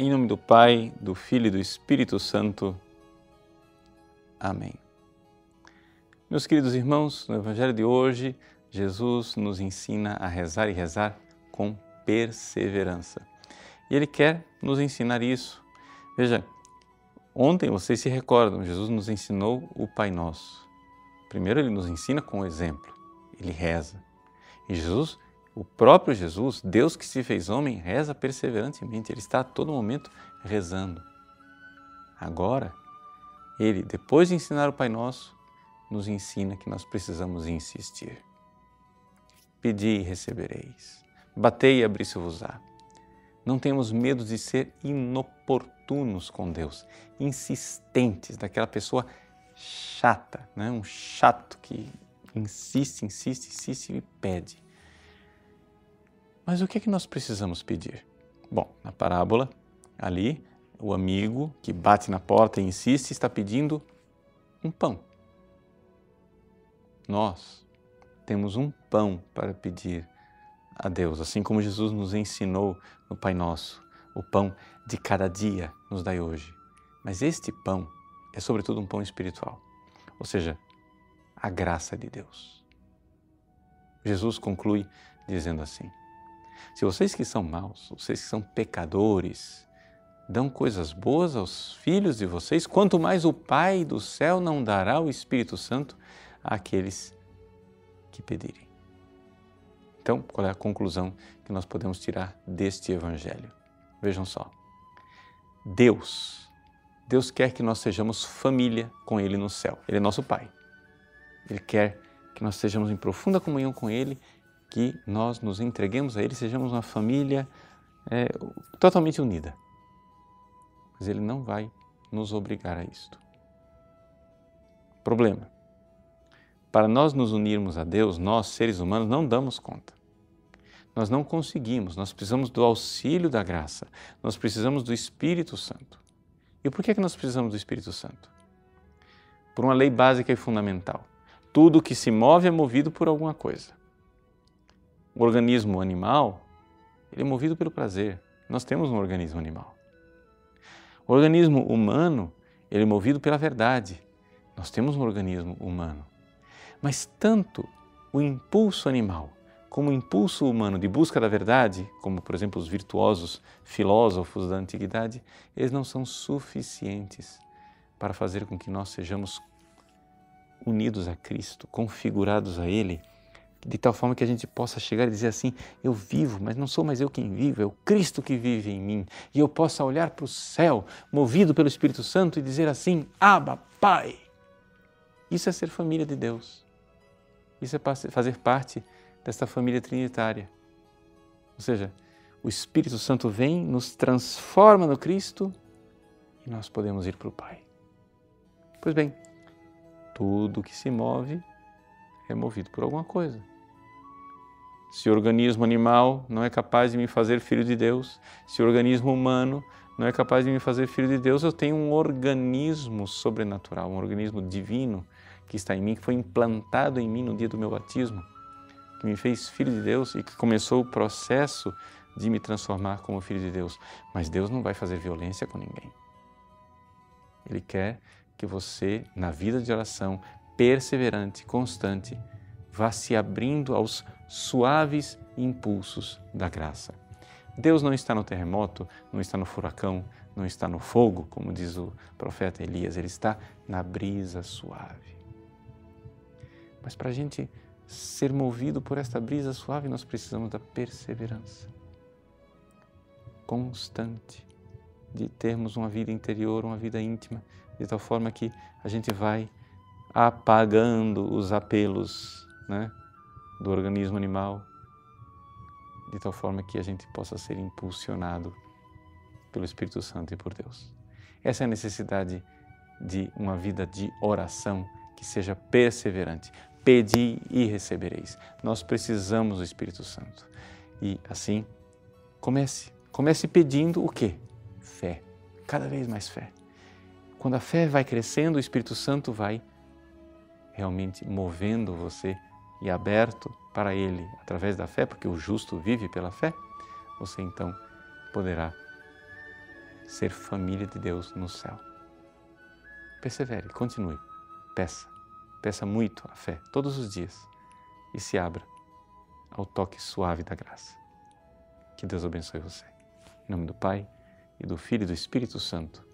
Em nome do Pai, do Filho e do Espírito Santo. Amém. Meus queridos irmãos, no Evangelho de hoje, Jesus nos ensina a rezar e rezar com perseverança. E Ele quer nos ensinar isso. Veja, ontem vocês se recordam, Jesus nos ensinou o Pai Nosso. Primeiro, Ele nos ensina com o exemplo, Ele reza. E Jesus o próprio Jesus, Deus que se fez homem, reza perseverantemente, ele está a todo momento rezando. Agora, ele, depois de ensinar o Pai Nosso, nos ensina que nós precisamos insistir. Pedi e recebereis. Batei e abri-se-vos-á. Não temos medo de ser inoportunos com Deus, insistentes, daquela pessoa chata, né? um chato que insiste, insiste, insiste e pede. Mas o que é que nós precisamos pedir? Bom, na parábola, ali, o amigo que bate na porta e insiste está pedindo um pão. Nós temos um pão para pedir a Deus, assim como Jesus nos ensinou no Pai Nosso. O pão de cada dia nos dai hoje. Mas este pão é, sobretudo, um pão espiritual, ou seja, a graça de Deus. Jesus conclui dizendo assim: se vocês que são maus, vocês que são pecadores, dão coisas boas aos filhos de vocês, quanto mais o Pai do céu não dará o Espírito Santo àqueles que pedirem. Então, qual é a conclusão que nós podemos tirar deste Evangelho? Vejam só. Deus, Deus quer que nós sejamos família com Ele no céu. Ele é nosso Pai. Ele quer que nós estejamos em profunda comunhão com Ele que nós nos entreguemos a Ele, sejamos uma família é, totalmente unida. Mas Ele não vai nos obrigar a isto. Problema. Para nós nos unirmos a Deus, nós, seres humanos, não damos conta. Nós não conseguimos, nós precisamos do auxílio da graça, nós precisamos do Espírito Santo. E por que, é que nós precisamos do Espírito Santo? Por uma lei básica e fundamental. Tudo que se move é movido por alguma coisa. O organismo animal, ele é movido pelo prazer. Nós temos um organismo animal. O organismo humano, ele é movido pela verdade. Nós temos um organismo humano. Mas tanto o impulso animal como o impulso humano de busca da verdade, como por exemplo os virtuosos filósofos da antiguidade, eles não são suficientes para fazer com que nós sejamos unidos a Cristo, configurados a Ele de tal forma que a gente possa chegar e dizer assim: eu vivo, mas não sou mais eu quem vivo, é o Cristo que vive em mim. E eu possa olhar para o céu, movido pelo Espírito Santo, e dizer assim: Abba, Pai. Isso é ser família de Deus. Isso é fazer parte desta família trinitária. Ou seja, o Espírito Santo vem, nos transforma no Cristo e nós podemos ir para o Pai. Pois bem, tudo que se move é movido por alguma coisa. Se o organismo animal não é capaz de me fazer filho de Deus, se o organismo humano não é capaz de me fazer filho de Deus, eu tenho um organismo sobrenatural, um organismo divino que está em mim, que foi implantado em mim no dia do meu batismo, que me fez filho de Deus e que começou o processo de me transformar como filho de Deus. Mas Deus não vai fazer violência com ninguém. Ele quer que você, na vida de oração, perseverante, constante, vá se abrindo aos suaves impulsos da graça. Deus não está no terremoto, não está no furacão, não está no fogo, como diz o profeta Elias, ele está na brisa suave. Mas para a gente ser movido por esta brisa suave, nós precisamos da perseverança constante, de termos uma vida interior, uma vida íntima, de tal forma que a gente vai apagando os apelos né, do organismo animal, de tal forma que a gente possa ser impulsionado pelo Espírito Santo e por Deus. Essa é a necessidade de uma vida de oração que seja perseverante. Pedi e recebereis. Nós precisamos do Espírito Santo. E assim, comece. Comece pedindo o quê? Fé. Cada vez mais fé. Quando a fé vai crescendo, o Espírito Santo vai realmente movendo você e aberto para Ele através da fé, porque o justo vive pela fé, você então poderá ser família de Deus no céu. Persevere, continue, peça, peça muito a fé todos os dias e se abra ao toque suave da graça. Que Deus abençoe você. Em nome do Pai, e do Filho e do Espírito Santo.